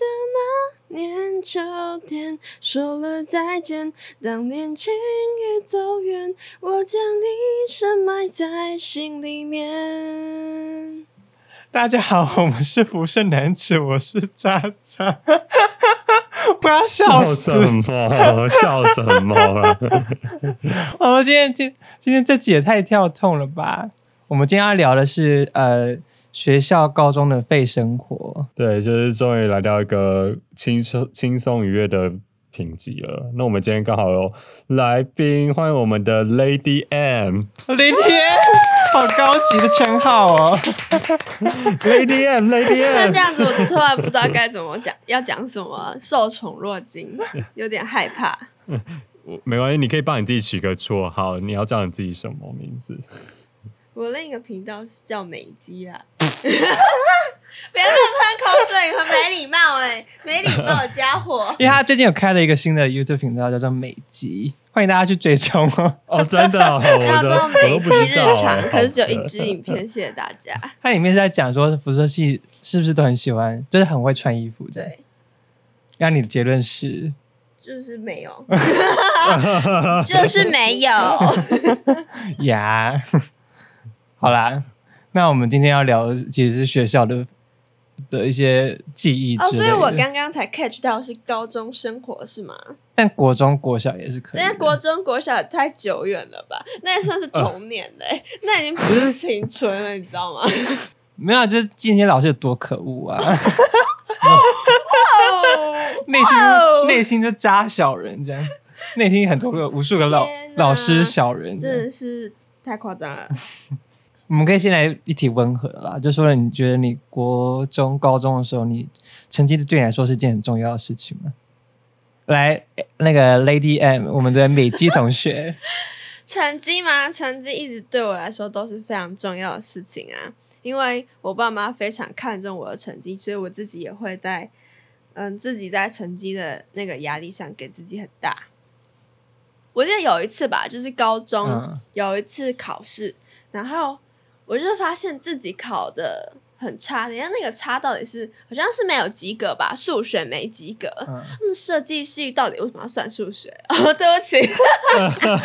记得那年秋天，说了再见。当年情已走远，我将你深埋在心里面。大家好，我们是福盛男子，我是渣渣，不要笑！什么？笑什么啊？我们今天今今天这集也太跳痛了吧？我们今天要聊的是呃学校高中的废生活。对，就是终于来到一个轻松轻松愉悦的评级了。那我们今天刚好有来宾，欢迎我们的 Lady M。Lady M，，好高级的称号哦！Lady M，Lady M 那这。样子，我突然不知道该怎么讲，要讲什么，受宠若惊，有点害怕。我没关系，你可以帮你自己取个绰号。你要叫你自己什么名字？我另一个频道是叫美姬啊，不要乱喷口水，很没礼貌哎、没礼貌的家伙。因为他最近有开了一个新的 YouTube 频道，叫做美肌，欢迎大家去追踪哦。哦，真的、哦，我叫都我做美姬日常，哎可是只有一支影片，谢谢大家。它里面是在讲说辐射系是不是都很喜欢，就是很会穿衣服的。对，那你的结论是？就是没有，就是没有。呀，好啦，那我们今天要聊的其实是学校的的一些记忆哦，所以我刚刚才 catch 到是高中生活是吗？但国中、国小也是可以的。人家国中、国小太久远了吧？那也算是童年嘞、那已经不是青春了，你知道吗？没有，就是今天老师有多可恶啊！内心内心就扎小人这样，内心很多个无数个老老师小人。真的是太夸张了。我们可以先来一题温和的啦，就说了你觉得你国中、高中的时候，你成绩对你来说是件很重要的事情吗？来，那个 Lady M，我们的美姬同学，成绩吗？成绩一直对我来说都是非常重要的事情啊，因为我爸妈非常看重我的成绩，所以我自己也会在嗯自己在成绩的那个压力上给自己很大。我记得有一次吧，就是高中、嗯有一次考试，然后我就发现自己考的很差，人家那个差到底是好像是没有及格吧，数学没及格。嗯，他们设计系到底为什么要算数学？哦，对不起，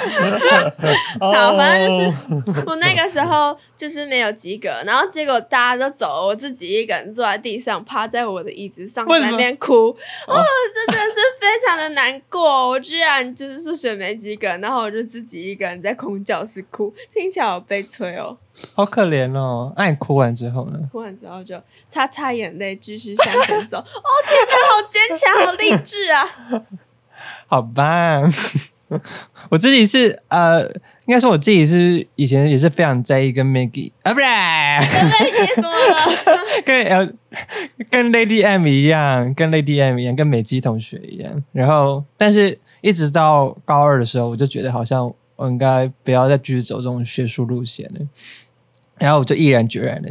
好，反正就是我那个时候就是没有及格，然后结果大家都走了，我自己一个人坐在地上，趴在我的椅子上，在那边哭，哦，真的是非常的难过，我居然就是数学没及格，然后我就自己一个人在空教室哭，听起来好悲催哦。好可怜哦。那你哭完之后呢？哭完之后就擦擦眼泪，继续向前走。哦天哪，好坚强，好励志啊！好吧，我自己是呃，应该说我自己是以前也是非常在意跟 Maggie 啊，不是对，你怎么了？跟呃跟 Lady M 一样，跟 Lady M 一样，跟美姬同学一样。然后，但是一直到高二的时候，我就觉得好像我应该不要再继续走这种学术路线了。然后我就毅然决然的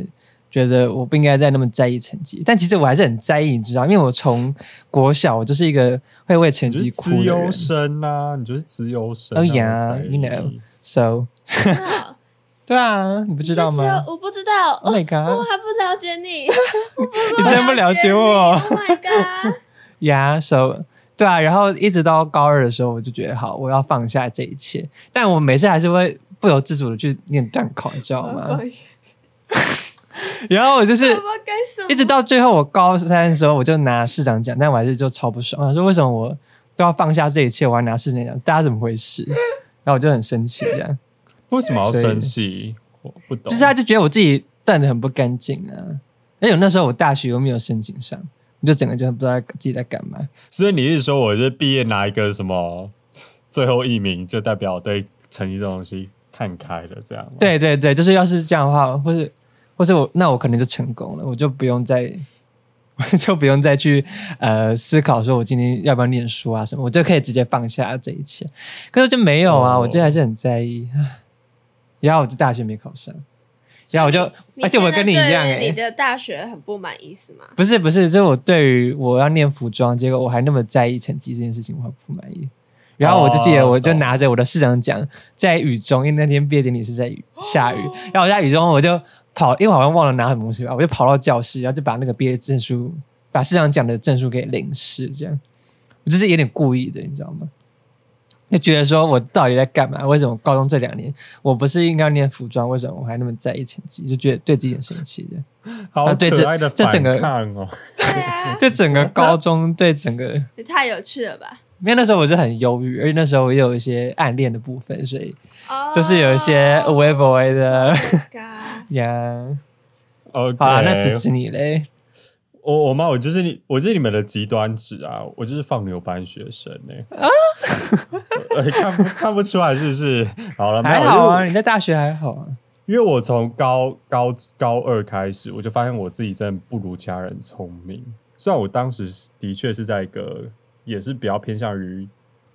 觉得我不应该再那么在意成绩，但其实我还是很在意，你知道，因为我从国小我就是一个会为成绩哭的人资优。生啊，你就是资优生啊。哦呀我在意 you know So，真 的对啊，你不知道吗我不知道。？Oh my 我 god！我还 不了解你，你真不了解我。Oh my god！呀、so 对啊，然后一直到高二的时候，我就觉得好，我要放下这一切。但我每次还是会不由自主的去念段考，你知道吗？然后我就是。一直到最后，我高三的时候，我就拿市长奖，但我还是就超不爽，我说为什么我都要放下这一切，我还拿市长奖？大家怎么回事？然后我就很生气，这样，为什么要生气？我不懂。就是他就觉得我自己断的很不干净啊。而且那时候我大学又没有申请上，我就整个就不知道自己在干嘛。所以你是说我是毕业拿一个什么最后一名，就代表我对成绩这种东西看开了，这样吗？对对对，就是要是这样的话，或是或是我那我可能就成功了，我就不用再我 就不用再去呃思考说我今天要不要念书啊什么，我就可以直接放下这一切。可是就没有啊，哦我这还是很在意。然后我就大学没考上，然后我就，而且我跟你一样你的大学很不满意是吗？不是不是，就是我对于我要念服装，结果我还那么在意成绩这件事情，我很不满意。然后我就记得，哦我就拿着我的市长奖在雨中，因为那天毕业典礼是在雨下雨，然后我在雨中我就跑，因为我好像忘了拿什么东西吧，我就跑到教室，然后就把那个毕业证书把市长奖的证书给淋湿，这样我就是有点故意的，你知道吗？就觉得说我到底在干嘛？为什么高中这两年我不是应该念服装，为什么我还那么在意成绩？就觉得对自己很生气的。好啊对这可爱的这整个反哦！对啊，对整个高中，对整个，也太有趣了吧！因为那时候我是很忧郁，而且那时候也有一些暗恋的部分，所以哦就是有一些微博的 Oh 呀。OK，好了，那支持你嘞？我我妈，我就是你，我就是你们的极端值啊！我就是放牛班学生呢、啊，看不看不出来是不是？好了，没有还好啊，你在大学还好啊。因为我从高高高二开始，我就发现我自己真的不如其他人聪明。虽然我当时的确是在一个也是比较偏向于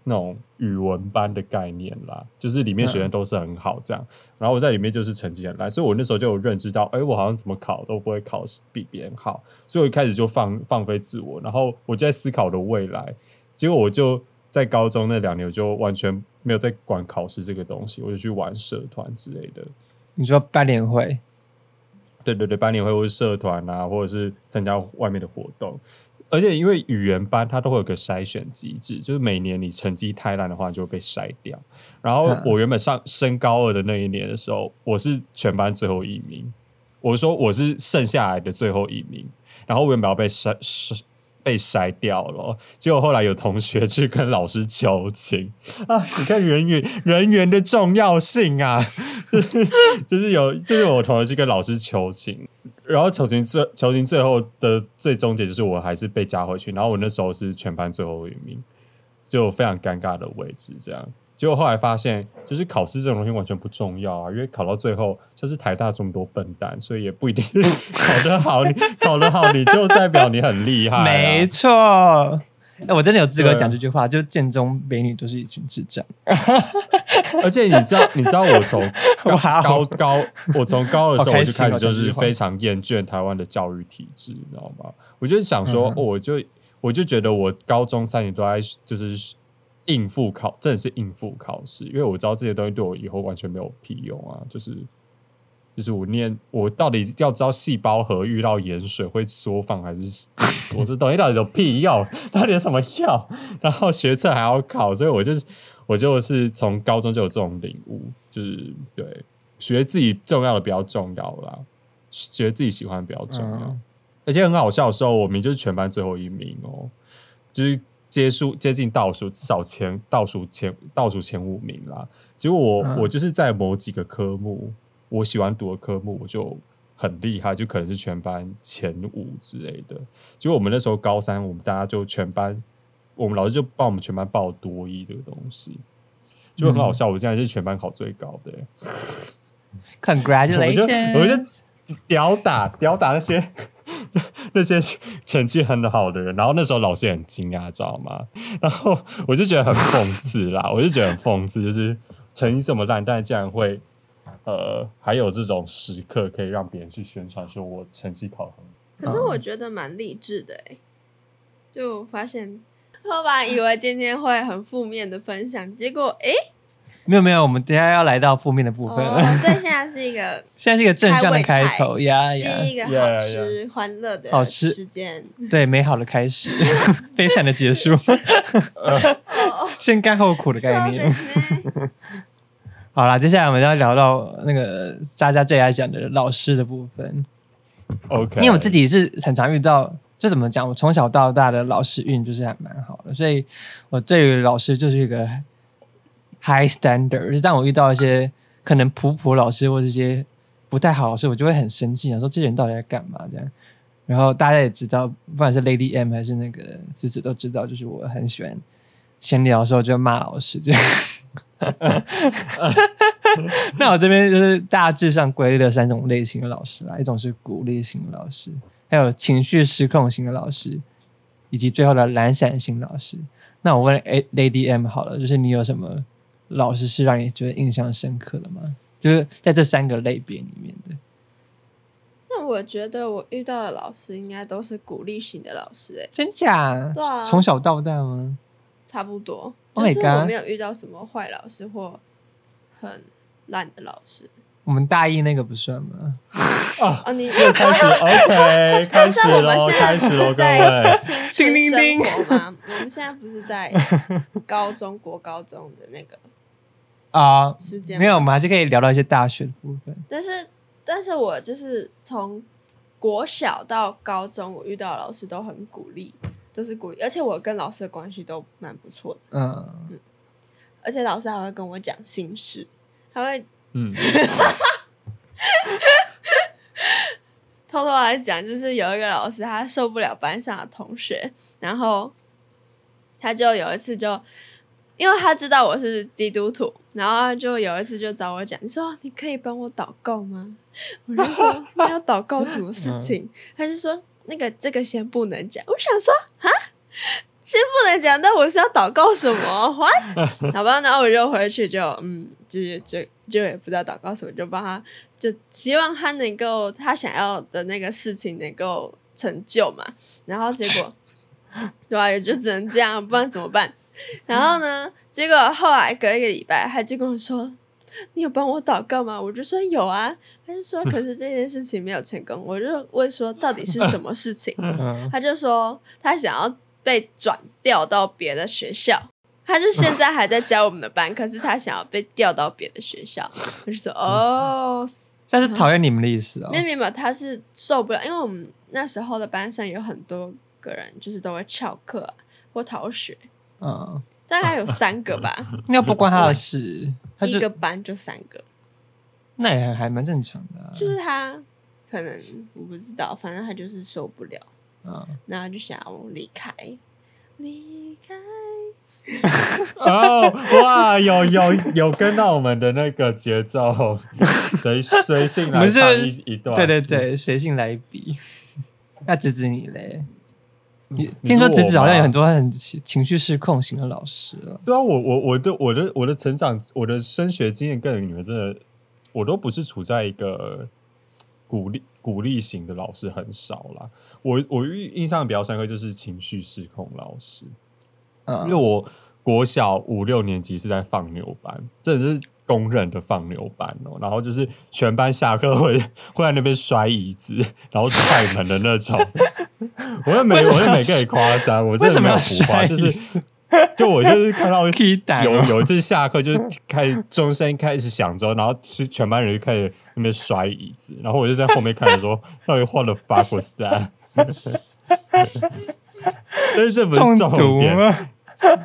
那种语文班的概念啦，就是里面学生都是很好这样，然后我在里面就是成绩很烂，所以我那时候就有认知到，哎、我好像怎么考都不会考比别人好，所以我一开始就放放飞自我，然后我就在思考我的未来，结果我就在高中那两年，我就完全没有在管考试这个东西，我就去玩社团之类的。你说班联会，对对对，班联会或是社团啊，或者是参加外面的活动。而且因为语言班它都会有个筛选机制，就是每年你成绩太烂的话，就会被筛掉。然后嗯我原本上升高二的那一年的时候，我是全班最后一名，我说我是剩下来的最后一名，然后我原本要被筛筛被筛掉了，结果后来有同学去跟老师求情啊！你看人员人员的重要性啊，就是有就是我同学去跟老师求情，然后求情最求情最后的最终结就是我还是被加回去，然后我那时候是全班最后一名，就非常尴尬的位置这样。结果后来发现，就是考试这种东西完全不重要啊，因为考到最后就是台大这么多笨蛋，所以也不一定考得好，你考得好你就代表你很厉害、啊。没错。哎，我真的有资格讲这句话，就建中美女都是一群智障。而且你知道，你知道我从 高高高，我从高二的时候我就开始就是非常厌倦台湾的教育体制，你知道吗？我就想说，嗯哦我就我就觉得我高中三年都在就是应付考，真的是应付考试，因为我知道这些东西对我以后完全没有屁用啊，就是。就是我念，我到底要知道细胞核遇到盐水会缩放还是紧缩，这东西到底有屁用？到底有什么用？然后学测还要考，所以我就是我就是从高中就有这种领悟，就是对学自己重要的比较重要啦，学自己喜欢的比较重要。嗯而且很好笑的时候，我明明就是全班最后一名哦，就是接数接近倒数，至少前倒数前倒数前五名啦。结果我、嗯我就是在某几个科目，我喜欢读的科目，我就很厉害，就可能是全班前五之类的。结果我们那时候高三，我们大家就全班，我们老师就帮我们全班报多一这个东西，就很好笑。我现在是全班考最高的、欸 Congratulations！我就屌打屌打那些 那些成绩很好的人，然后那时候老师也很惊讶，知道吗？然后我就觉得很讽刺啦，我就觉得很讽刺，就是成绩这么烂，但是竟然会呃还有这种时刻可以让别人去宣传说我成绩考得很好。可是我觉得蛮励志的哎，就发现我本以为今天会很负面的分享，结果哎，没有没有，我们等一下要来到负面的部分。哦，所以现在是一个 现在是一个正向的开头呀是呀，一个 Yeah, 好 yeah. 吃欢乐的好吃时间。对，美好的开始，悲惨的结束，哦，先甘后苦的概念。ですね好啦，接下来我们要聊到那个渣渣最爱讲的老师的部分， OK，因为我自己是很常遇到，就怎么讲，我从小到大的老师运就是还蛮好的，所以我对于老师就是一个 high standard。就是当我遇到一些可能普普老师或这些不太好的老师，我就会很生气，想说这些人到底在干嘛这样。然后大家也知道，不管是 Lady M 还是那个子子都知道，就是我很喜欢闲聊的时候就骂老师这样。 那我这边就是大致上归类了三种类型的老师啦，一种是鼓励型的老师，还有情绪失控型的老师，以及最后的懒散型老师。那我问 A Lady M 好了，就是你有什么老师是让你觉得印象深刻的吗？就是在这三个类别里面的。那我觉得我遇到的老师应该都是鼓励型的老师，哎，真假？对啊从小到大吗？差不多。Oh 就 my 是 God 我没有遇到什么坏老师或很烂的老师。我们大一那个不算吗？哦，你又开始 OK，开始喽，但是我们现在开始喽，不是各在位。青春叮叮叮生活吗？我们现在不是在高中国高中的那个 啊、时间没有，我们还是可以聊到一些大学的部分。但是，但是我就是从国小到高中，我遇到的老师都很鼓励，都是故意，而且我跟老师的关系都蛮不错的，嗯，而且老师还会跟我讲心事，他会嗯，偷偷来讲，就是有一个老师他受不了班上的同学，然后他就有一次就。因为他知道我是基督徒，然后他就有一次就找我讲，你说你可以帮我祷告吗？我就说你要祷告什么事情？他就说那个这个先不能讲。我想说啊，先不能讲，那我是要祷告什么？What？好吧，然后我就回去就嗯，就就就也不知道祷告什么，就帮他，就希望他能够他想要的那个事情能够成就嘛。然后结果，对啊，也就只能这样，不然怎么办？然后呢？结果后来隔一个礼拜，他就跟我说：“你有帮我祷告吗？”我就说有啊。他就说：“可是这件事情没有成功。”我就问说：“到底是什么事情？”嗯他就说他想要被转调到别的学校。他是现在还在教我们的班，可是他想要被调到别的学校。我就说：“哦，但是讨厌你们的意思哦没。有没有没有，他是受不了，因为我们那时候的班上有很多个人，就是都会翘课、啊、或逃学，嗯，大概有三个吧，那不关他的事，他就一个班就三个，那也还蛮正常的、啊。就是他可能我不知道，反正他就是受不了，嗯，然后就想要离开，离开。哦，哇，有有有跟到我们的那个节奏，随随性我们是来唱一一段。对对对，随性来一笔。那指指你嘞？听说我子子好像有很多很情情绪失控型的老师了。对啊，我我我的我的我的成长，我的升学经验跟你们真的，我都不是处在一个鼓励鼓励型的老师很少啦。我我印象比较深刻就是情绪失控老师，因为嗯，我国小五六年级是在放牛班，真的是公认的放牛班哦。然后就是全班下课会会在那边摔椅子，然后踹门的那种。我也没我也没跟你夸张，我真的没有浮夸，就是 就我就是看到 有哦有一次下课就是开始钟声开始响之后，然后是全班人就开始那边摔椅子，然后我就在后面看着说，到底 what the fuck was that？但是这不是重点，吗？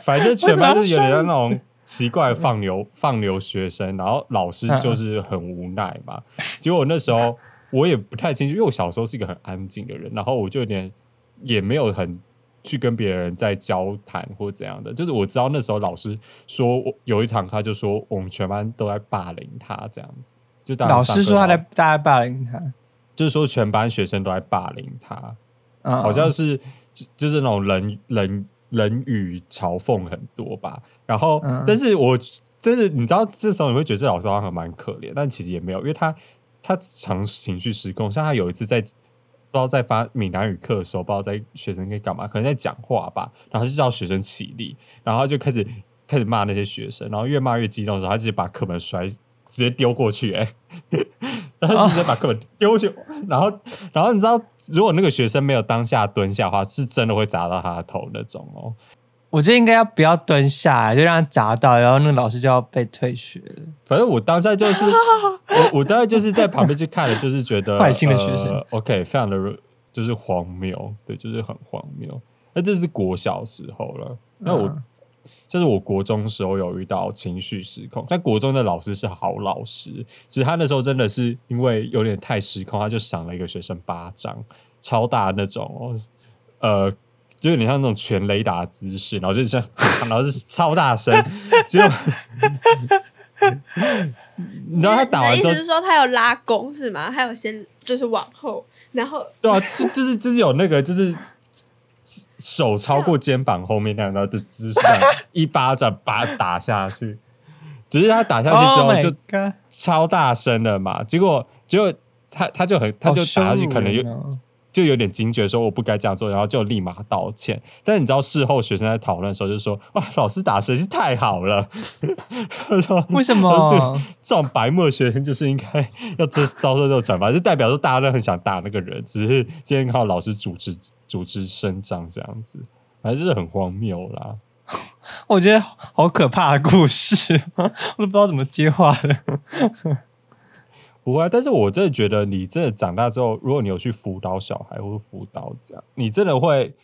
反正全班就是有点像那种奇怪的放牛放牛学生，然后老师就是很无奈嘛。结果那时候我也不太清楚，因为我小时候是一个很安静的人，然后我就有点也没有很去跟别人在交谈或怎样的。就是我知道那时候老师说我有一堂，他就说我们全班都在霸凌他这样子。就当老师说他在大家霸凌他，就是说全班学生都在霸凌他。嗯，好像是就就是那种人人人语嘲讽很多吧。然后，嗯但是我真的你知道，这时候你会觉得这老师好像蛮可怜，但其实也没有，因为他他常情绪失控。像他有一次在不知道在发闽南语课的时候，不知道在学生在干嘛，可能在讲话吧，然后就叫学生起立，然后他就开始开始骂那些学生，然后越骂越激动的时候，他直接把课本摔。直接丢过去、欸，然后直接把课本丢过去，然后，然后你知道，如果那个学生没有当下蹲下的话，是真的会砸到他的头那种哦。我觉得应该要不要蹲下来，就让他砸到，然后那个老师就要被退学。反正我当下就是，我我大概就是在旁边去看了，就是觉得 坏心的学生呃、OK，非常的就是荒谬，对，就是很荒谬。那这是国小时候了，那我。嗯就是我国中时候有遇到情绪失控，但国中的老师是好老师，只是他那时候真的是因为有点太失控，他就赏了一个学生巴掌，超大的那种哦，呃，就有点像那种全雷达姿势，然后就是像，然后是超大声，结果你知道他打完之后你的意思，是说他有拉弓是吗？他有先就是往后，然后对啊，就就是就是有那个就是手超过肩膀后面那样的姿势，一巴掌把他打下去。只是他打下去之 Oh 后就超大声的嘛，结果结果他他就很他就打下去，可能有好羞辱人哦就有点惊觉，说我不该这样做，然后就立马道歉。但你知道事后学生在讨论的时候就说：“哇，老师打实在是太好了。”他说：“为什么？这种白目学生就是应该要遭遭受这种惩罚，就代表说大家都很想打那个人，只是今天靠老师组织组织声张这样子，反正就是很荒谬啦。我觉得好可怕的故事，我都不知道怎么接话了。不会，但是我真的觉得，你真的长大之后，如果你有去辅导小孩或者辅导这样，你真的会，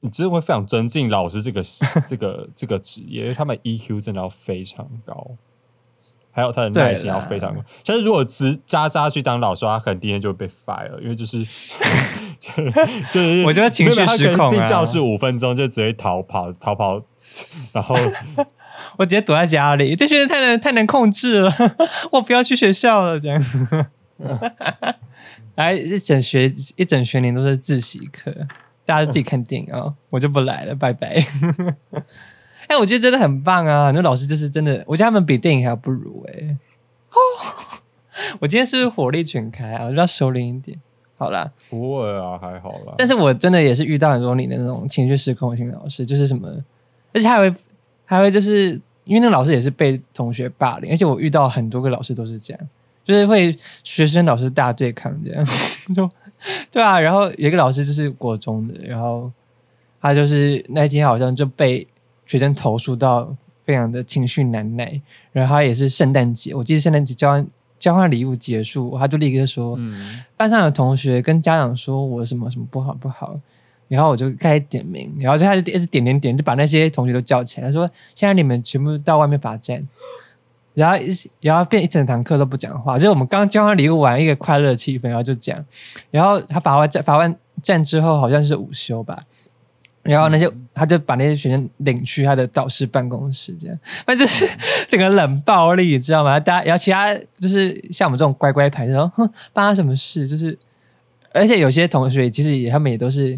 你真的会非常尊敬老师这个 这个这个职业，因为他们 EQ 真的要非常高，还有他的耐心要非常高。但是如果只渣渣去当老师，他可能第一天就会被 fire，因为就是 就是 我觉得情绪失控，进教室五分钟就直接逃跑逃跑，然后。我直接躲在家里，这学生太难太难控制了，我不要去学校了。这样，来一整学一整学年都是自习课，大家自己看电影啊，我就不来了，拜拜。哎，我觉得真的很棒啊，那老师就是真的，我觉得他们比电影还要不如哎。哦，我今天是不是火力全开啊？我要收敛一点。好啦，不会啊，还好啦。但是我真的也是遇到很多你的那种情绪失控型老师，就是什么，而且还会。还会就是因为那个老师也是被同学霸凌，而且我遇到很多个老师都是这样，就是会学生老师大对抗这样，就对啊。然后有一个老师就是国中的，然后他就是那天好像就被学生投诉到非常的情绪难耐，然后他也是圣诞节，我记得圣诞节交换交换礼物结束，他就立刻说，班上的同学跟家长说我什么什么不好不好。然后我就开始点名，然后就开始一直点点点，就把那些同学都叫起来，他说：“现在你们全部到外面罚站。”然后一然后变一整堂课都不讲话，就是我们刚交换礼物完，一个快乐的气氛，然后就讲。然后他罚完站罚完站之后，好像是午休吧。然后那些他就把那些学生领去他的导师办公室，这样，反正就是整个冷暴力，你知道吗？大家然后其他就是像我们这种乖乖牌，说：“哼，发生什么事？”就是，而且有些同学其实也他们也都是。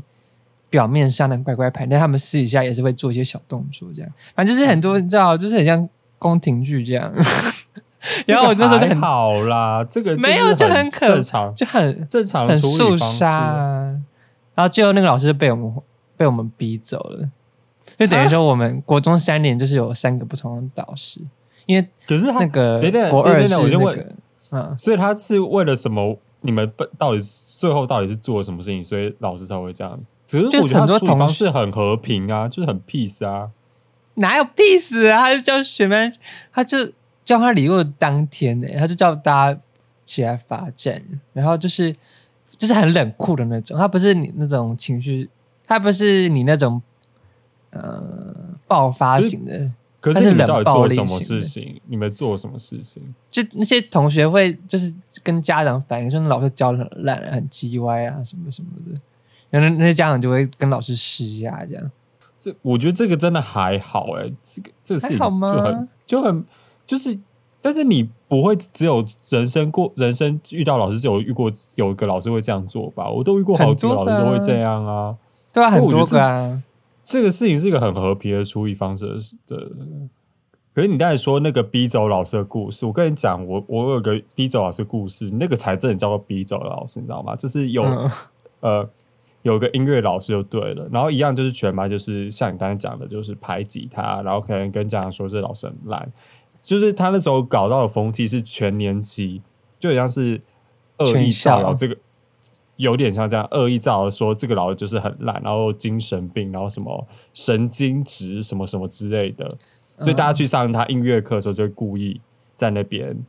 表面上的乖乖牌，但他们私底下也是会做一些小动作，这样，反正就是很多，你知道，就是很像宫廷剧这样。然后我那时候就很好啦，这个没有就很正常，就很正常，很肃杀。然后最后那个老师被我们被我们逼走了，就等于说我们国中三年就是有三个不同的导师，因为可是那个国二是那个，嗯，所以他是为了什么？你们到底最后到底是做了什么事情？所以老师才会这样。只是我觉得很多同事很和平啊，就是很 peace 啊，哪有 peace 啊？他就叫学妹，他就叫他礼物当天呢，他就叫大家起来罚站，然后就是就是很冷酷的那种，他不是你那种情绪，他不是你那种呃爆发型的，可是你们到底做了什么事情？你们做了什么事情？就那些同学会就是跟家长反映说，老师教的很烂，很叽歪啊，什么什么的。然后那些家长就会跟老师施压，这样。这我觉得这个真的还好哎，这个这个事情就很就很就是，但是你不会只有人生过人生遇到老师只有遇过有一个老师会这样做吧？我都遇过好几个老师都会这样啊。对啊，很多个啊。这个事情是一个很和平的处理方式的。可是你刚才说那个逼走老师的故事，我跟你讲，我我有个逼走老师故事，那个才真的叫做逼走老师，你知道吗？就是有呃。有个音乐老师就对了，然后一样就是全班就是像你刚才讲的，就是排挤他，然后可能跟家长说这老师很烂，就是他那时候搞到的风气是全年级就好像是恶意造谣，这个有点像这样恶意造谣说这个老师就是很烂，然后精神病，然后什么神经质什么什么之类的，所以大家去上他音乐课的时候就故意在那边。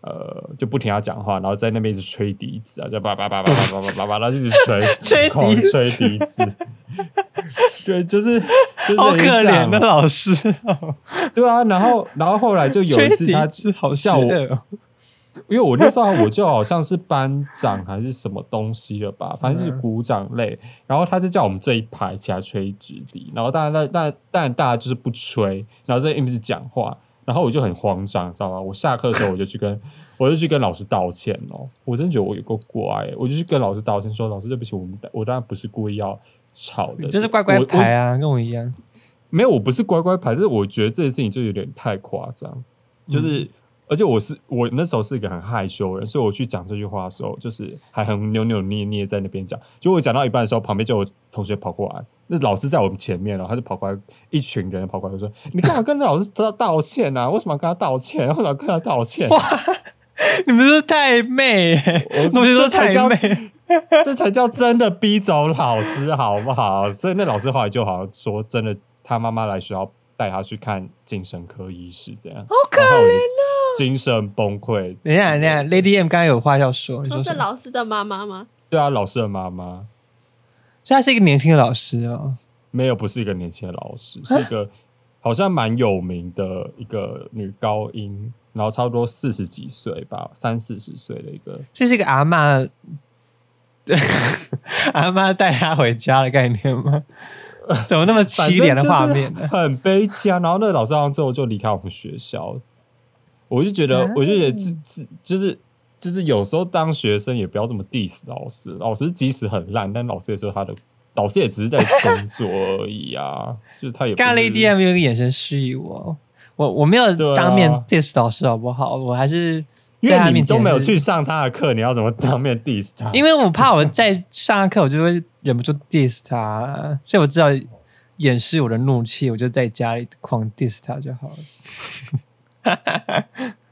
呃，就不停要讲话，然后在那边一直吹笛子啊，就叭叭叭叭叭叭叭叭，然后一直吹，吹笛吹笛子。对，就是好可怜的老师。对啊，然后然后后来就有一次他好笑我，因为我那时候我就好像是班长还是什么东西了吧，反正就是鼓掌类，然后他就叫我们这一排起来吹直笛，然后大家那那但大家就是不吹，然后在一直讲话。然后我就很慌张，知道吗？我下课的时候我就去跟，我就去跟老师道歉哦。我真觉得我有够乖，我就去跟老师道歉，说老师对不起，我们我当然不是故意要吵的，就是乖乖牌啊，跟我一样。没有，我不是乖乖牌，是我觉得这件事情就有点太夸张。就是而且我是我那时候是一个很害羞的人，所以我去讲这句话的时候，就是还很扭扭捏捏在那边讲。结果讲到一半的时候，旁边就有同学跑过来，那老师在我们前面了，他就跑过来，一群人跑过来就说：“你干嘛跟老师道道歉啊？为什么要跟他道歉？为什么要跟他道歉？哇你们是太妹、欸，同学都太这才叫妹。这才叫真的逼走老师，好不好？所以那老师后来就好像说，真的，他妈妈来学校带他去看精神科医师，这样好可怜啊，精神崩溃。等一下，等一下，Lady M 刚刚有话要说，你都是说什么？老师的妈妈吗？对啊，老师的妈妈所以他是一个年轻的老师哦。没有，不是一个年轻的老师，是一个好像蛮有名的一个女高音，然后差不多四十几岁吧，三四十岁的一个。所以是一个阿嬷，阿妈带他回家的概念吗？怎么那么凄凉的画面呢？很悲戚啊。然后那个老师好像最后就离开我们学校，我就觉得，啊我就觉得自自就是就是有时候当学生也不要这么 diss 老师，老师即使很烂，但老师也是他的，老师也只是在工作而已啊，就是他也不刚刚是 Lady M 有一个眼神示意我，我我没有当面 diss 老师好不好？我还是因为你在他面前都没有去上他的课，你要怎么当面 diss 他？因为我怕我在上课我就会忍不住 diss 他，所以我知道掩饰我的怒气，我就在家里狂 diss 他就好了。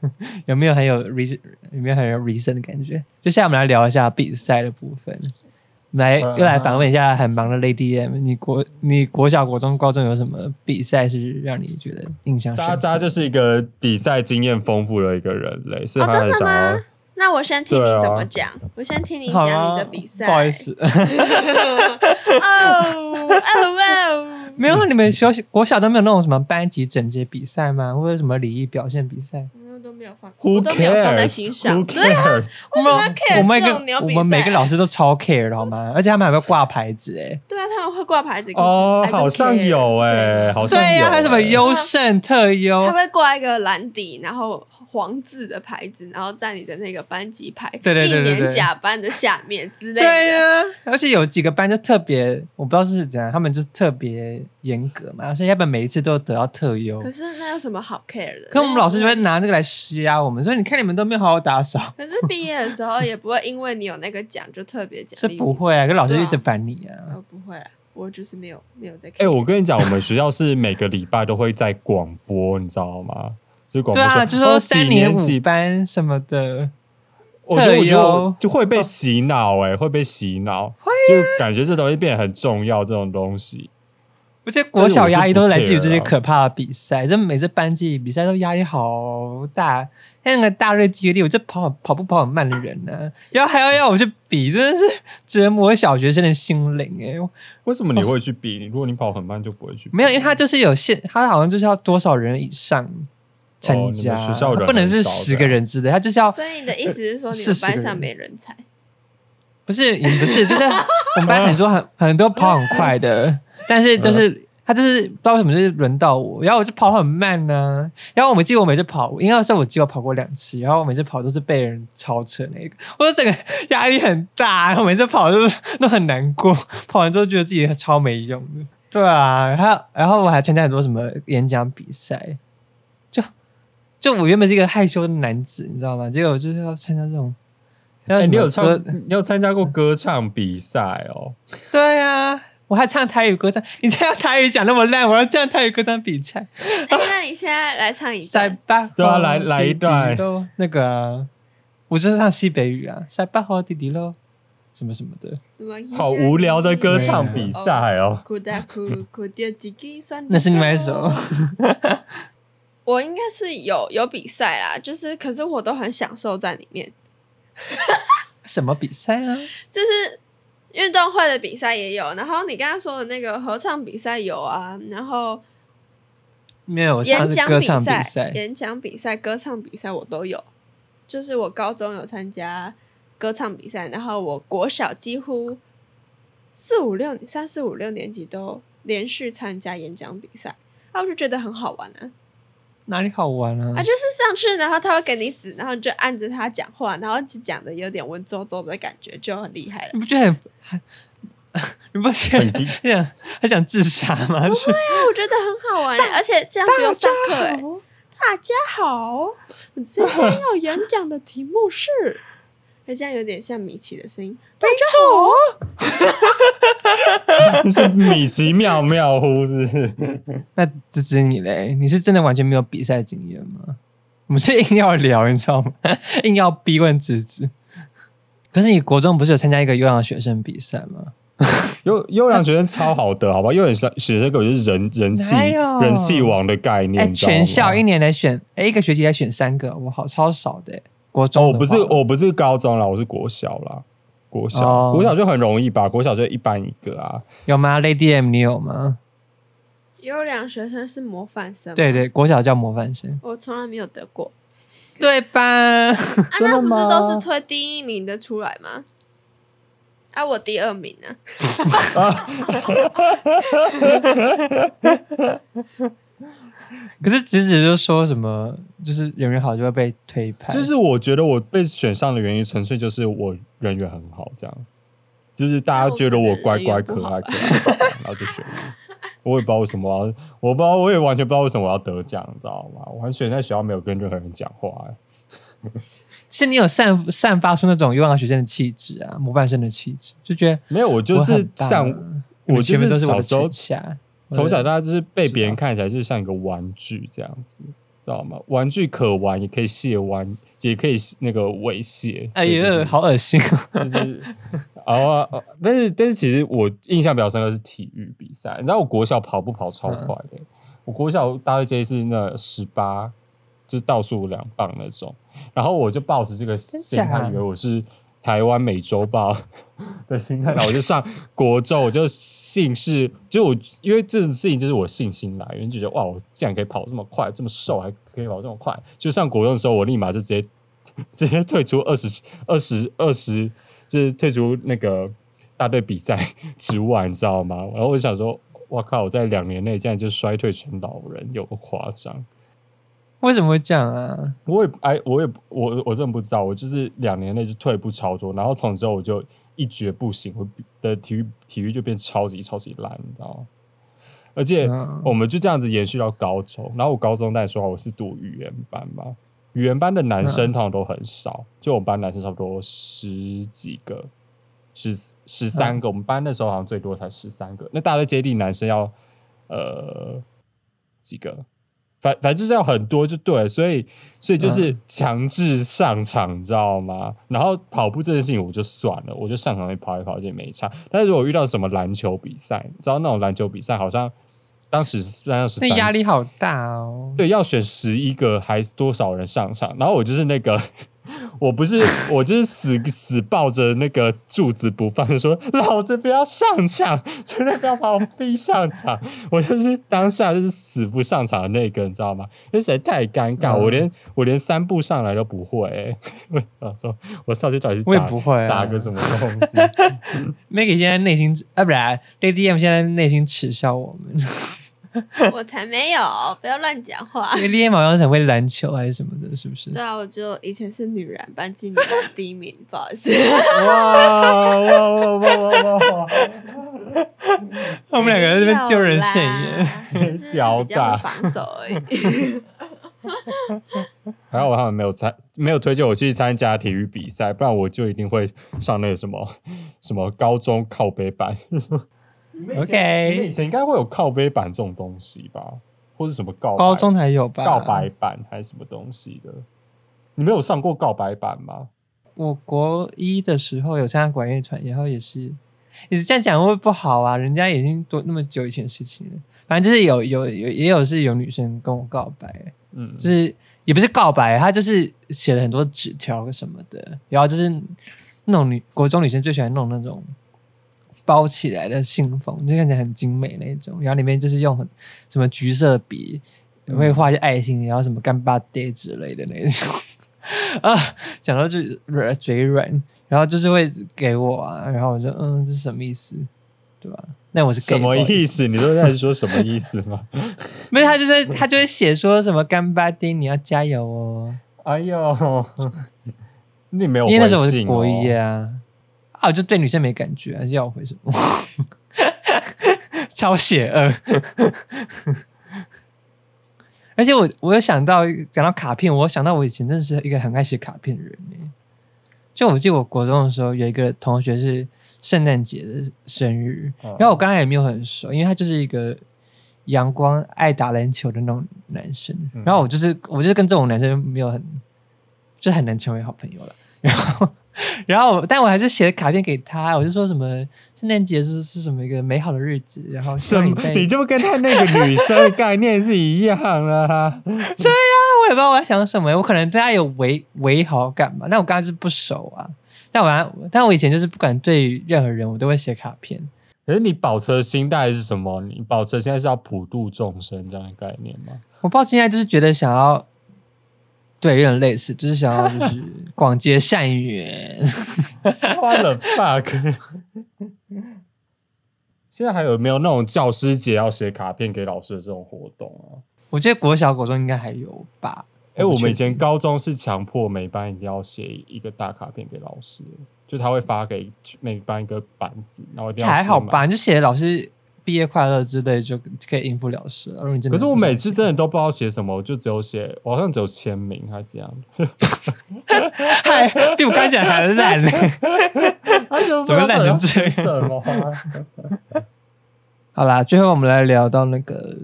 有没有很有 reason？有没有很有 reason 的感觉？接下来我们来聊一下比赛的部分。来嗯又来访问一下很忙的 Lady M，你国你国小、国中、高中有什么比赛是让你觉得印象深刻？渣渣就是一个比赛经验丰富的一个人类，所以哦，他很想要。？那我先听你怎么讲，我先听你讲啊你的比赛。不好意，思，哦哦哦，没有你们学校国小都没有那种什么班级整洁比赛吗？或者什么礼仪表现比赛？我都没有放我都没有放在心上。对啊，cares？为什么要 care 我们这种牛比赛？我们每个老师都超 care 的好吗？而且他们还会挂牌子哎。对啊，会挂牌子。哦，好像有哎、对好像有、对呀、还有什么欸优胜特优他？会挂一个蓝底，然后黄字的牌子，然后在你的那个班级牌，对对对对对一年甲班的下面之类的。对呀、而且有几个班就特别，我不知道是怎样，他们就特别严格嘛，所以要不然每一次都得到特优。可是那有什么好 care 的？可我们老师就会拿那个来施压我们，所以你看你们都没有好好打扫，可是毕业的时候也不会因为你有那个奖就特别奖是励你不会啊。跟老师一直烦你啊。呃，不会啦，我就是没有没有在看。哎、我跟你讲，我们学校是每个礼拜都会在广播，你知道吗？就是广播对啊，就哦说三几年五年级，班什么的，我觉得我觉得就会被洗脑，哎，会被洗脑，就感觉这东西变得很重要，这种东西。而且国小压力都是来自于这些可怕的比赛，这每次班级比赛都压力好大。像那个大瑞接力，我这跑跑步跑很慢的人呢、然后还要要我去比，真的是折磨小学生的心灵哎、为什么你会去比？你如果你跑很慢，就不会去比。没有，因为他就是有限，他好像就是要多少人以上参加，们学校人不能是十个人之类，他就是要所以你的意思是说，你40们班上没人才？不是也不是，就是我们班很多很很多跑很快的，但是就是。他就是不知道为什么就是轮到我，然后我就跑很慢呢、然后我们记得我每次跑，应该是我只有跑过两次，然后我每次跑都是被人超车那个，我就整个压力很大，然后每次跑都都很难过，跑完之后觉得自己超没用的。对啊，然后然后我还参加很多什么演讲比赛，就就我原本是一个害羞的男子，你知道吗？结果我就是要参加这种。哎、你有唱？你有参加过歌唱比赛哦？对呀、我还唱台语歌唱，你这样台语讲那么烂，我要唱台语歌唱比赛，哎，那你现在来唱一塞段。巴对啊来来一段都那个啊、我就是唱西北语啊，塞巴好弟弟喽，什么什么的，好无聊的歌唱比赛哦。哭哒哭哭掉几根酸那是另外一首。我应该是有有比赛啦，就是可是我都很享受在里面，什么比赛啊？就是运动会的比赛也有，然后你刚刚说的那个合唱比赛有啊，然后没有，演讲比赛、赛。演讲比赛、歌唱比赛我都有。就是我高中有参加歌唱比赛，然后我国小几乎四五六三四五六年级都连续参加演讲比赛，啊，我就觉得很好玩啊。哪里好玩啊啊，？就是上去，然后他会给你纸，然后你就按着他讲话，然后就讲的有点文绉绉的感觉，就很厉害了。你不觉得很很？你不觉得很低很想很想自杀吗？不会啊 我觉得很好玩欸，而且这样不用上课，哎，大家好，我今天要演讲的题目是，那这样有点像米奇的声音。大家好，是米奇妙妙呼，是不是？那芝芝你嘞？你是真的完全没有比赛经验吗？我们是硬要聊，你知道吗？硬要逼问芝芝。可是你国中不是有参加一个优良学生比赛吗？优优良学生超好的，好吧？优良学学生根本就是人人气人气王的概念，全校一年来选，哎，一个学期来选三个，我好超少的。国中哦，我不是我不是高中啦，我是国小啦。国小、哦国小就很容易吧，国小就一般一个啊。有吗？Lady M 你有吗？优良学生是模范生，对，对，国小叫模范生，我从来没有得过。对吧？啊，真的那不是吗都是推第一名的出来吗？啊，我第二名呢、可是子子就说什么，就是人缘好就会被推派，就是我觉得我被选上的原因，纯粹就是我人缘很好，这样，就是大家觉得我乖乖可爱可爱，然后就选我。我也不知道为什么我要，我不知道，我也完全不知道为什么我要得奖，你知道吗？我完全在学校没有跟任何人讲话、欸，是你有散散发出那种优良学生的气质啊，模范生的气质，就觉得没有，我就是像我就是前面都是我的小时候城下，从小到大就是被别人看起来就是像一个玩具这样子，知道吗？玩具可玩，也可以卸玩，也可以那个猥亵。哎呀，好恶心哦！就是啊、哦但是但是其实我印象比较深刻是体育比赛，你知道我国小跑步跑超快的，我国小大概这一次那十八，就是倒数两棒那种，然后我就抱着这个心态，以为我是台湾美洲豹的心态，然后我就上国中，我就信誓，就我因为这种事情就是我信心来源，就觉得哇，我竟然可以跑这么快，这么瘦还可以跑这么快，就上国中的时候，我立马就直接直接退出二十二十二十，就是退出那个大队比赛之外，你知道吗？然后我就想说，哇靠！我在两年内竟然就衰退成老人，有个夸张。为什么会这样啊？我也哎，我也我我真的不知道，我就是两年内就退步操作，然后从之后我就一蹶不振，我的体育体育就变超级超级烂，你知道吗？而且嗯我们就这样子延续到高中，然后我高中那时候我是读语言班嘛，语言班的男生通常都很少，就我们班男生差不多十几个，十十三个，我们班那时候好像最多才十三个，那大队接力男生要呃几个，反反正就是要很多就对了，所以所以就是强制上场，你知道吗？然后跑步这件事情我就算了，我就上场去跑一跑就没差。但是如果遇到什么篮球比赛，你知道那种篮球比赛好像当时班上十那压力好大哦。对，要选十一个还多少人上场？然后我就是那个，我不是我就是死死抱着那个柱子不放，说老子不要上场，绝对不要把我逼上场。我就是当下就是死不上场的那个，你知道吗？因为实在太尴尬，嗯我连我连三步上来都不会、欸。我说，我上去到底是我也打不会啊打个什么东西？Maggie 现在内心啊，不然 Lady M 现在内心耻笑我们。我才没有，不要乱讲话。Lady M 好像很会篮球还是什么的，是不是对？啊，我就以前是女篮班级女篮第一名，不好意思。哇哇哇哇哇哇！我们两个人在这边丢人现眼。眼屌比较大防守而已。还好他们没有参，没有推荐我去参加体育比赛，不然我就一定会上那个什么什么高中靠背板。你们以前应该会有靠背板这种东西吧，或者什么告白高中才有吧？告白板还是什么东西的？你没有上过告白板吗？我国一的时候有参加管乐团，然后也是，你这样讲会不会不好啊？人家已经多那么久以前的事情了。反正就是有有有也有是有女生跟我告白，嗯就，是也不是告白，她就是写了很多纸条什么的，然后就是那种女国中女生最喜欢弄那种包起来的信封，就看起来很精美那种，然后里面就是用很什么橘色笔会画一些爱心，然后什么干巴爹之类的那种 啊，讲到就软嘴软，然后就是会给我啊，然后我就嗯，这是什么意思？对吧？那我是什么意意？思？你都在说什么意思吗？没有，他就是他就会写说什么干巴爹，你要加油哦。哎呦，你没有因为那时候我是国一哦啊，啊，我就对女生没感觉，还是要我回什么？超邪恶。而且我我有想到讲到卡片，我想到我以前真的是一个很爱写卡片的人呢。就我记得我国中的时候，有一个同学是圣诞节的生日，嗯然后我刚才也没有很熟，因为他就是一个阳光爱打篮球的那种男生，嗯然后我就是我就是跟这种男生没有很就很难成为好朋友了。然后 然后但我还是写了卡片给他，我就说什么圣诞节是是什么一个美好的日子，然后希什么？你就跟他那个女生的概念是一样 啊？我也不知道我在想什么，我可能对他有微微好感吧，但我跟他就是不熟啊。但我还但我以前就是不管对任何人，我都会写卡片。可是你保持的心态是什么？你保持现在是要普度众生这样的概念吗？我不知道现在就是觉得想要，对，有点类似，就是想要就是 广结善缘。What the fuck？现在还有没有那种教师节要写卡片给老师的这种活动啊？我觉得国小、国中应该还有吧。哎、我们以前高中是强迫每班一定要写一个大卡片给老师，就他会发给每班一个板子，然后一定要写还好吧，就写老师毕业快乐之类就可以应付了事了。如果你真的可是我每次真的都不知道写什么，我就只有写，我好像只有签名还是这样。嗨比我刚讲还烂呢。怎么烂成这样？好啦，最后我们来聊到那个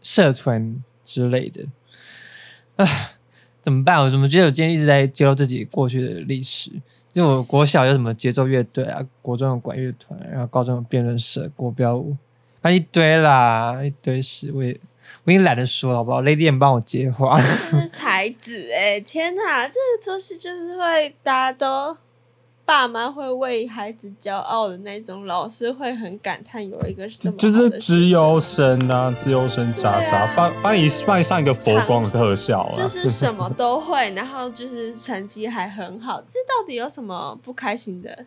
社团之类的。唉，怎么办？我怎么觉得我今天一直在揭露自己过去的历史？因为我国小有什么节奏乐队啊，国中有管乐团，然后高中有辩论社、国标舞，那一堆啦，一堆事。我也我已经懒得说了，好不好？Lady M 帮我接话。是才子哎、天哪，这个东西就是会大家都爸妈会为孩子骄傲的那种，老师会很感叹有一个什么就是好的资优生生啊，资优生渣渣，帮帮你帮你上一个佛光的特效啊，就是什么都会，然后就是成绩还很好，这到底有什么不开心的？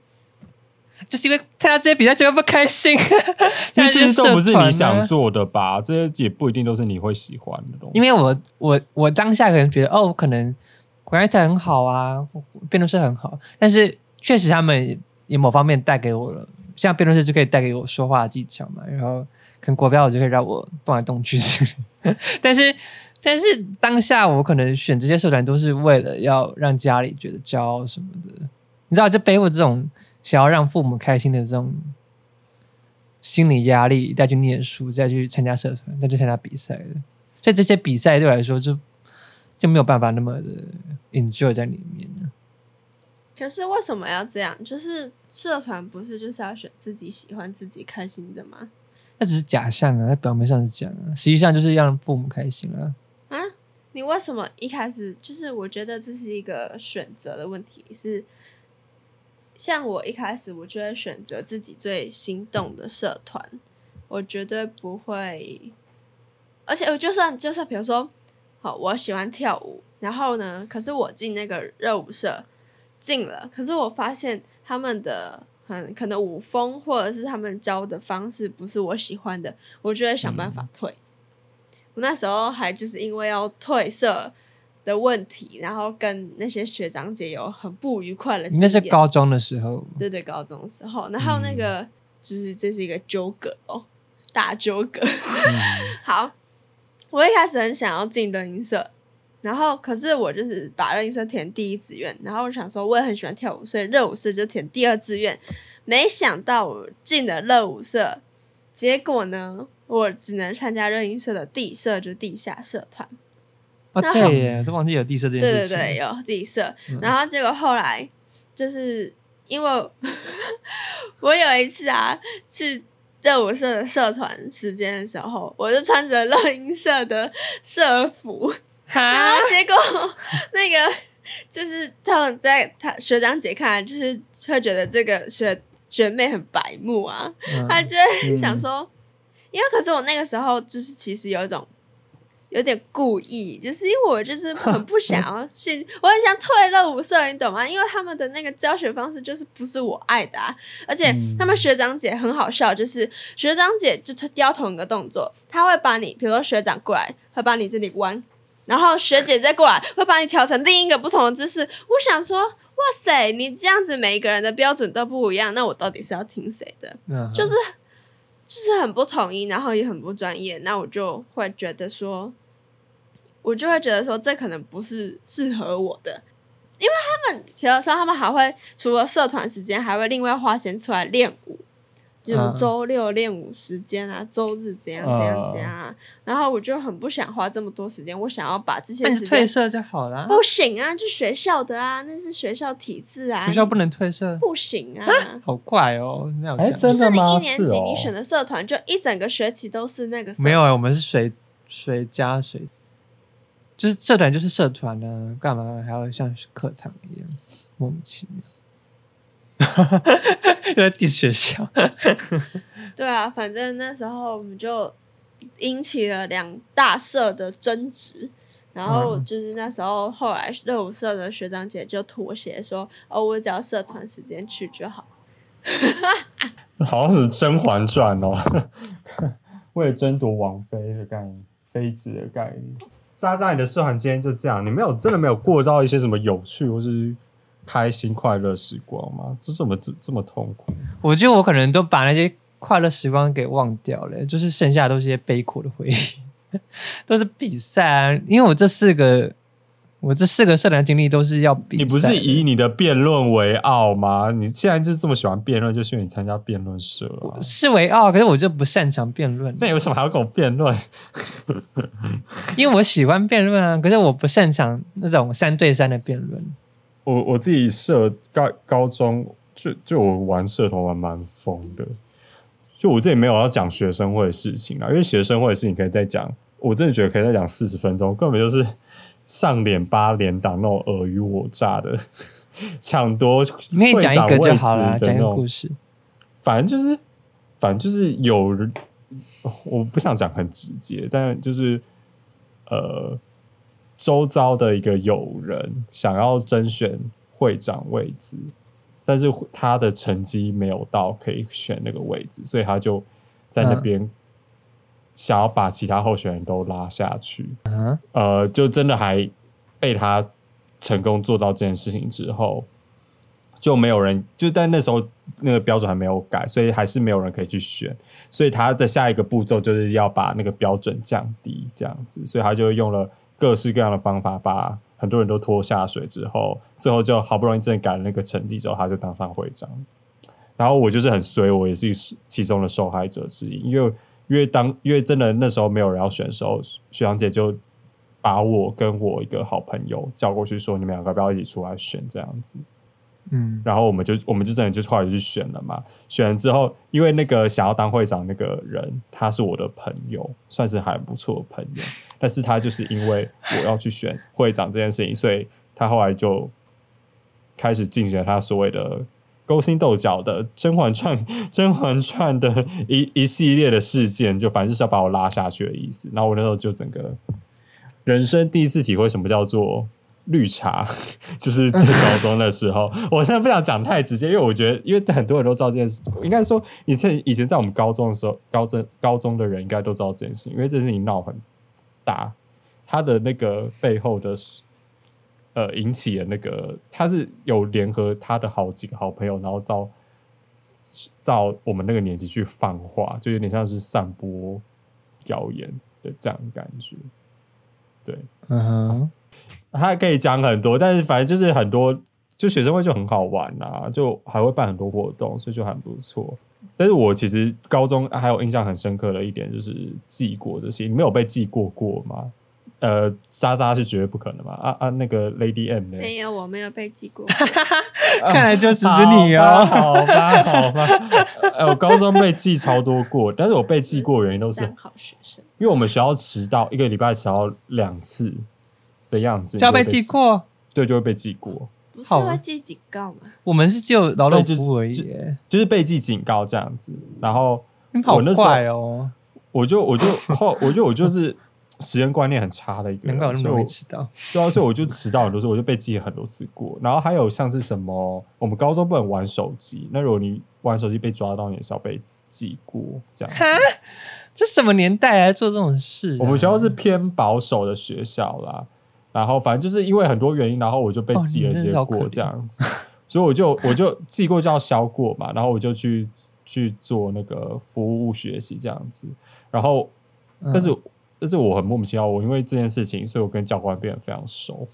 就是因为参加这些比赛就会不开心，因为这些都不是你想做的吧？这些也不一定都是你会喜欢的东西。因为我我我当下可能觉得哦，我可能管乐团很好啊，辩论是很好，但是确实他们也某方面带给我了，像辩论社就可以带给我说话的技巧嘛，然后可能国标我就可以让我动来动去 但是但是当下我可能选这些社团都是为了要让家里觉得骄傲什么的，你知道，就背负这种想要让父母开心的这种心理压力，再去念书，再去参加社团，再去参加比赛的。所以这些比赛对我来说就就没有办法那么的 enjoy 在里面了。可是为什么要这样？就是社团不是就是要选自己喜欢、自己开心的吗？那只是假象啊，在表面上是这样啊，实际上就是让父母开心啊。啊，你为什么一开始就是？我觉得这是一个选择的问题，是像我一开始我就会选择自己最心动的社团，我绝对不会，而且我就算就算比如说，好，我喜欢跳舞，然后呢，可是我进那个热舞社进了，可是我发现他们的。很可能舞风或者是他们教的方式不是我喜欢的，我就会想办法退。我那时候还就是因为要退社的问题，然后跟那些学长姐有很不愉快的经验。应该是高中的时候，对对高中的时候，然后那个、就是这是一个纠葛哦，大纠葛。好，我一开始很想要进德音社，然后可是我就是把热音社填第一志愿，然后我想说我也很喜欢跳舞，所以热舞社就填第二志愿。没想到我进了热舞社，结果呢，我只能参加热音社的地社，就是地下社团。哦然后对耶，都忘记有地社这件对事情。对对，有地社。嗯然后结果后来就是因为我 我有一次啊，去热舞社的社团时间的时候，我就穿着热音社的社服，然哈后结果那个就是他们在他学长姐看来，就是会觉得这个学学妹很白目啊，嗯他就会想说，因为可是我那个时候就是其实有一种有点故意，就是因为我就是很不想要 进，我很想退了舞社，你懂吗？因为他们的那个教学方式就是不是我爱的啊，而且嗯他们学长姐很好笑，就是学长姐就雕同一个动作，他会把你，比如说学长过来，会把你这里弯。然后学姐再过来，会把你调成另一个不同的姿势。我想说，哇塞，你这样子每一个人的标准都不一样，那我到底是要听谁的？嗯就是就是很不统一，然后也很不专业，那我就会觉得说，我就会觉得说这可能不是适合我的，因为他们有的时候他们还会除了社团时间，还会另外花钱出来练舞。就嗯周六练舞时间啊，周日怎样怎样怎样啊，然后我就很不想花这么多时间，我想要把这些时间退社就好了。不行啊，就学校的啊，那是学校体制啊，学校不能退社，不行啊。好怪哦。那样哎讲真的吗就是你一年级你选的社团，就一整个学期都是那个社没有、欸，我们是随随加随，就是社团就是社团呢、干嘛还要像课堂一样莫名其妙？在地学校，对啊，反正那时候我们就引起了两大社的争执，然后嗯就是那时候后来热舞社的学长姐就妥协说，哦，我只要社团时间去就好。好像是《甄嬛传》哦，为了争夺王妃的概念，妃子的概念。渣渣，你的社团今天就这样，你没有真的没有过到一些什么有趣或是开心快乐时光吗？这怎么这这么痛苦？我觉得我可能都把那些快乐时光给忘掉了，就是剩下都是一些悲苦的回忆，都是比赛啊。因为我这四个，我这四个社团经历都是要比赛。你不是以你的辩论为傲吗？你现在就这么喜欢辩论，就是因为你参加辩论社啊。是为傲，可是我就不擅长辩论。那你为什么还要跟我辩论？因为我喜欢辩论啊，可是我不擅长那种三对三的辩论。我我自己社高高中就就我玩社团玩蛮疯的，就我这里没有要讲学生会的事情啊，因为学生会的事情可以再讲，我真的觉得可以再讲四十分钟，根本就是上脸八连党那种尔虞我诈的抢夺你可以讲一个就好了，会长位置的那种讲一个故事。反正就是，反正就是有人，我不想讲很直接，但就是呃，周遭的一个友人想要甄选会长位置，但是他的成绩没有到可以选那个位置，所以他就在那边想要把其他候选人都拉下去。嗯，呃，就真的还被他成功做到这件事情之后，就没有人就但那时候那个标准还没有改，所以还是没有人可以去选。所以他的下一个步骤就是要把那个标准降低，这样子，所以他就用了各式各样的方法，把很多人都拖下水之后，最后就好不容易真的改了那个成绩之后，他就当上会长。然后我就是很衰，我也是其中的受害者之一，因为因为当因为真的那时候没有人要选的时候，学长姐就把我跟我一个好朋友叫过去说，你们两个要不要一起出来选这样子。嗯，然后我们就我们就真的就后来就选了嘛。选了之后，因为那个想要当会长那个人，他是我的朋友，算是还不错的朋友。但是他就是因为我要去选会长这件事情，所以他后来就开始进行了他所谓的勾心斗角的《甄嬛传》《甄嬛传》的一一系列的事件，就反正是要把我拉下去的意思。然后我那时候就整个人生第一次体会什么叫做绿茶，就是在高中的时候。我现在不想讲太直接，因为我觉得，因为很多人都知道这件事。应该说，以前以前在我们高中的时候，高中高中的人应该都知道这件事情，因为这件事情闹很大，他的那个背后的。呃，引起了那个，他是有联合他的好几个好朋友，然后到到我们那个年纪去放话，就有点像是散播谣言的这样的感觉。对，嗯哼，他可以讲很多，但是反正就是很多，就学生会就很好玩啊，就还会办很多活动，所以就很不错。但是我其实高中还有印象很深刻的一点就是记过这些，你没有被记过过吗？呃，渣渣是绝对不可能嘛。啊啊，那个 Lady M 呢？没有，我没有被记过。看来就只是你哦。好吧，好吧，好吧。呃，我高中被记超多过，但是我被记过的原因都是三好学生，因为我们学校迟到一个礼拜迟到两次的样子，就要被记，过，对，就会被记过。不是好会记警告吗？我们是只有劳动对就是服务而已就是被记警告这样子。然后我那时候哦，我就我就后我就我就是时间观念很差的一个人，难怪我那么所以我容易迟到。对啊，所以我就迟到很多次，我就被记很多次过。然后还有像是什么，我们高中不能玩手机，那如果你玩手机被抓到，你也是要被记过这样子。这什么年代还做这种事啊？我们学校是偏保守的学校啦，然后反正就是因为很多原因，然后我就被哦记了一些过这样子，所以我就我就记过就要消过嘛，然后我就去去做那个服务学习这样子，然后嗯但是但是我很莫名其妙，我因为这件事情，所以我跟教官变得非常熟。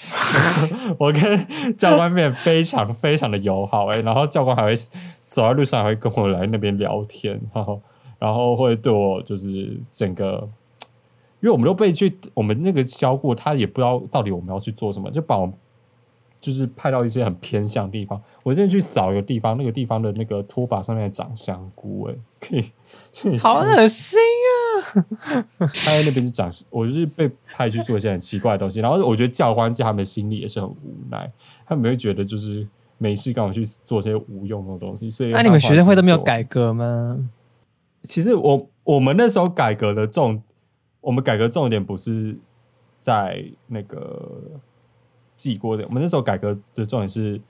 我跟教官变得非常非常的友好哎、然后教官还会走在路上还会跟我来那边聊天，然后然后会对我就是整个，因为我们都被去我们那个教过，他也不知道到底我们要去做什么，就把我们就是派到一些很偏向的地方。我之前去扫一个地方，那个地方的那个拖把上面长香菇哎、可以好恶心啊！他在那边是长，我就是被派去做一些很奇怪的东西，然后我觉得教官在他们心里也是很无奈，他们会觉得就是没事干我去做这些无用的东西，所以那你们学生会都没有改？革吗？其实我我们那时候改革的重，我们改革重点不是在那个记过的，我们那时候改革的重点是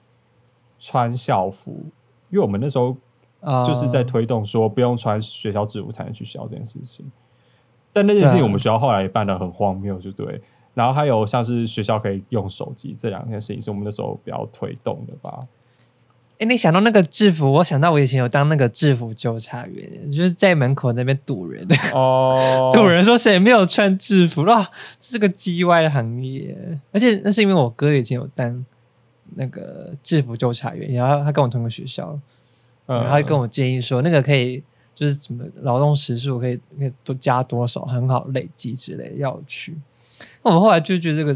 穿校服，因为我们那时候啊，就是在推动说不用穿学校制服才能去学校这件事情。但那件事情我们学校后来也办的很荒谬，就对。然后还有像是学校可以用手机这两件事情，是我们那时候比较推动的吧。哎，你想到那个制服，我想到我以前有当那个制服纠察员，就是在门口那边堵人，哦 堵人说谁没有穿制服哇，这是个叽歪的行业。而且那是因为我哥以前有当那个制服纠察员，然后他跟我同个学校，嗯然后他跟我建议说，那个可以就是怎么劳动时数可以可以多加多少，很好累积之类要去。那我后来就觉得这个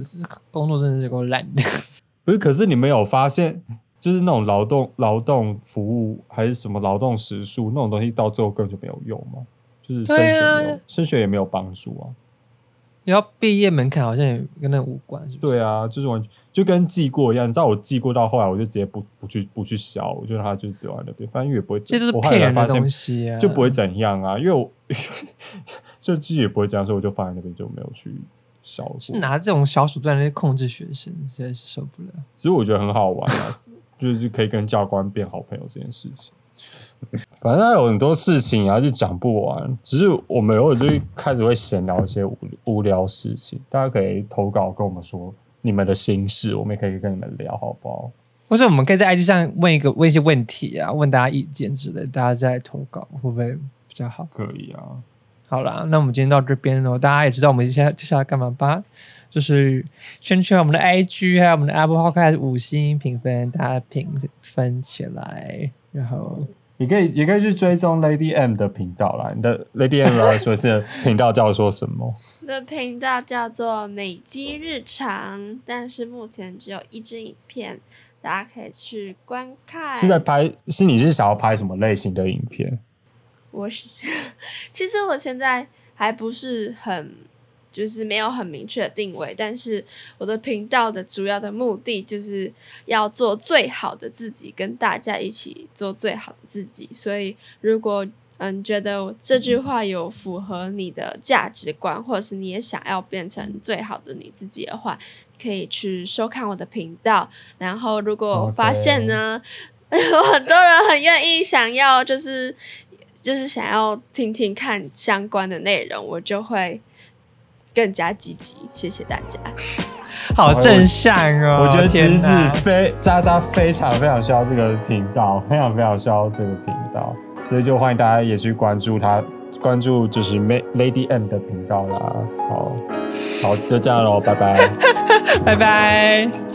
工作真的是够烂的。不是，可是你没有发现，就是那种劳动劳动服务还是什么劳动时数那种东西，到最后根本就没有用吗？就是升学没有，升学也没有帮助啊。然后毕业门槛好像也跟那无关，是？对啊，就是完全就跟记过一样。你知道我记过到后来，我就直接不不去不去消，我就让它就丢在那边，反正也不会怎。这都是骗人发现的东西啊，就不会怎样啊，因为我 就自己也不会这样，所以我就放在那边就没有去消。是拿这种小手段来控制学生，实在是受不了。其实我觉得很好玩啊，就是可以跟教官变好朋友这件事情。反正它有很多事情啊，就讲不完。只是我们偶尔就会开始会闲聊一些无无聊事情，大家可以投稿跟我们说你们的心事，我们也可以跟你们聊，好不好？或者我们可以在 IG 上问一个问一些问题啊，问大家意见之类，大家再投稿会不会比较好？可以啊，好啦，那我们今天到这边了，大家也知道我们接下来接下来干嘛吧？就是宣传我们的 IG，还有我们的 Apple Podcast 五星评分，大家评分起来，然后你可以也可以去追踪 Lady M 的频道啦。你的 Lady M 来说是频道叫做什么？我 的频道叫做美肌日常，但是目前只有一支影片，大家可以去观看。是在拍？是你是想要拍什么类型的影片？我是，其实我现在还不是很，就是没有很明确的定位，但是我的频道的主要的目的就是要做最好的自己，跟大家一起做最好的自己。所以，如果嗯觉得我这句话有符合你的价值观，或者是你也想要变成最好的你自己的话，可以去收看我的频道。然后，如果我发现呢有 很多人很愿意想要，就是就是想要听听看相关的内容，我就会更加积极。谢谢大家。好正向哦！我觉得芝天哪芝非渣渣非常非常需要这个频道，非常非常需要这个频道，所以就欢迎大家也去关注他，关注就是 Lady M 的频道啦。好，好，就这样喽，拜拜。拜拜。